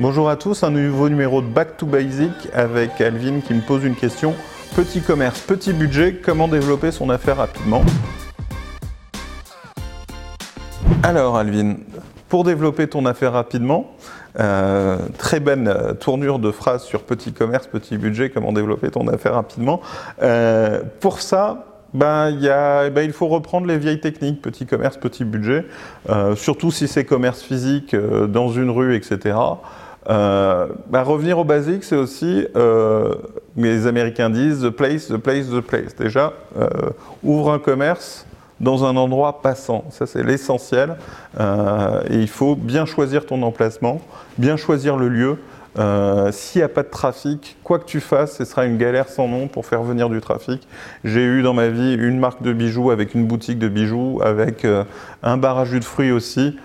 Bonjour à tous, un nouveau numéro de Back to Basic avec Alvin qui me pose une question. Petit commerce, petit budget, comment développer son affaire rapidement Alors Alvin, pour développer ton affaire rapidement, euh, très bonne euh, tournure de phrase sur petit commerce, petit budget, comment développer ton affaire rapidement. Euh, pour ça, ben, ben, il faut reprendre les vieilles techniques, petit commerce, petit budget, surtout si c'est commerce physique dans une rue, etc. Euh, ben, revenir au basique, c'est aussi, euh, les Américains disent, the place, the place, the place. Déjà, euh, ouvre un commerce dans un endroit passant. Ça, c'est l'essentiel. Euh, et il faut bien choisir ton emplacement, bien choisir le lieu. S'il n'y a pas de trafic, quoi que tu fasses, ce sera une galère sans nom pour faire venir du trafic. J'ai eu dans ma vie une marque de bijoux avec une boutique de bijoux, avec un bar à jus de fruits aussi.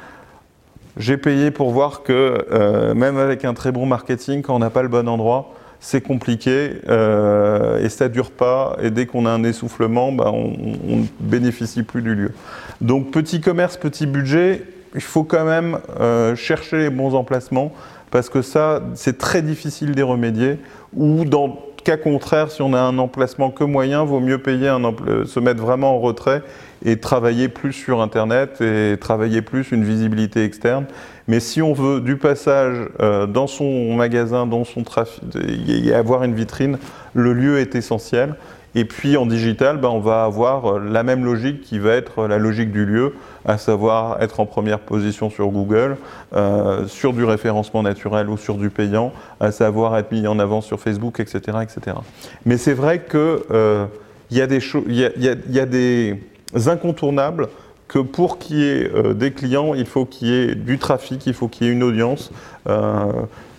J'ai payé pour voir que euh, même avec un très bon marketing, quand on n'a pas le bon endroit, c'est compliqué euh, et ça dure pas. Et dès qu'on a un essoufflement, bah, on ne bénéficie plus du lieu. Donc petit commerce, petit budget, il faut quand même euh, chercher les bons emplacements parce que ça, c'est très difficile d'y remédier. Ou dans cas contraire, si on a un emplacement que moyen, vaut mieux payer un empl- se mettre vraiment en retrait et travailler plus sur Internet et travailler plus une visibilité externe. Mais si on veut du passage euh, dans son magasin, dans son trafic, et avoir une vitrine, le lieu est essentiel. Et puis en digital, ben, on va avoir euh, la même logique qui va être la logique du lieu, à savoir être en première position sur Google, euh, sur du référencement naturel ou sur du payant, à savoir être mis en avant sur Facebook, etc. etc. Mais c'est vrai qu'il euh, y, a y, a, des incontournables que pour qu'il y ait euh, des clients, il faut qu'il y ait du trafic, il faut qu'il y ait une audience.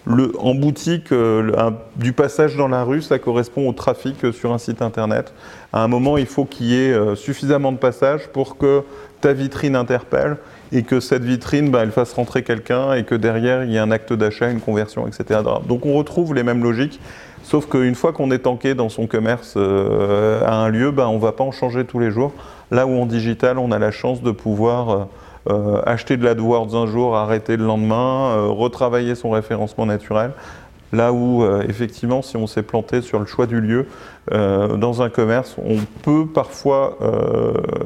En boutique, euh, du passage dans la rue, ça correspond au trafic euh, sur un site internet. À un moment, il faut qu'il y ait euh, suffisamment de passages pour que ta vitrine interpelle et que cette vitrine, bah, elle fasse rentrer quelqu'un et que derrière, il y ait un acte d'achat, une conversion, etc. Donc on retrouve les mêmes logiques. Sauf qu'une fois qu'on est tanké dans son commerce à un lieu, bah, on ne va pas en changer tous les jours. Là où en digital, on a la chance de pouvoir euh, acheter de l'AdWords un jour, arrêter le lendemain, euh, retravailler son référencement naturel. Là où, euh, effectivement, si on s'est planté sur le choix du lieu dans un commerce, on peut parfois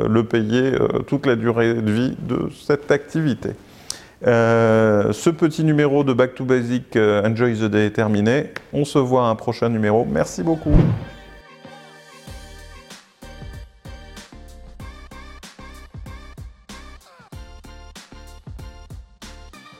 le payer toute la durée de vie de cette activité. Ce petit numéro de Back to Basic Enjoy the Day est terminé. On se voit à un prochain numéro. Merci beaucoup.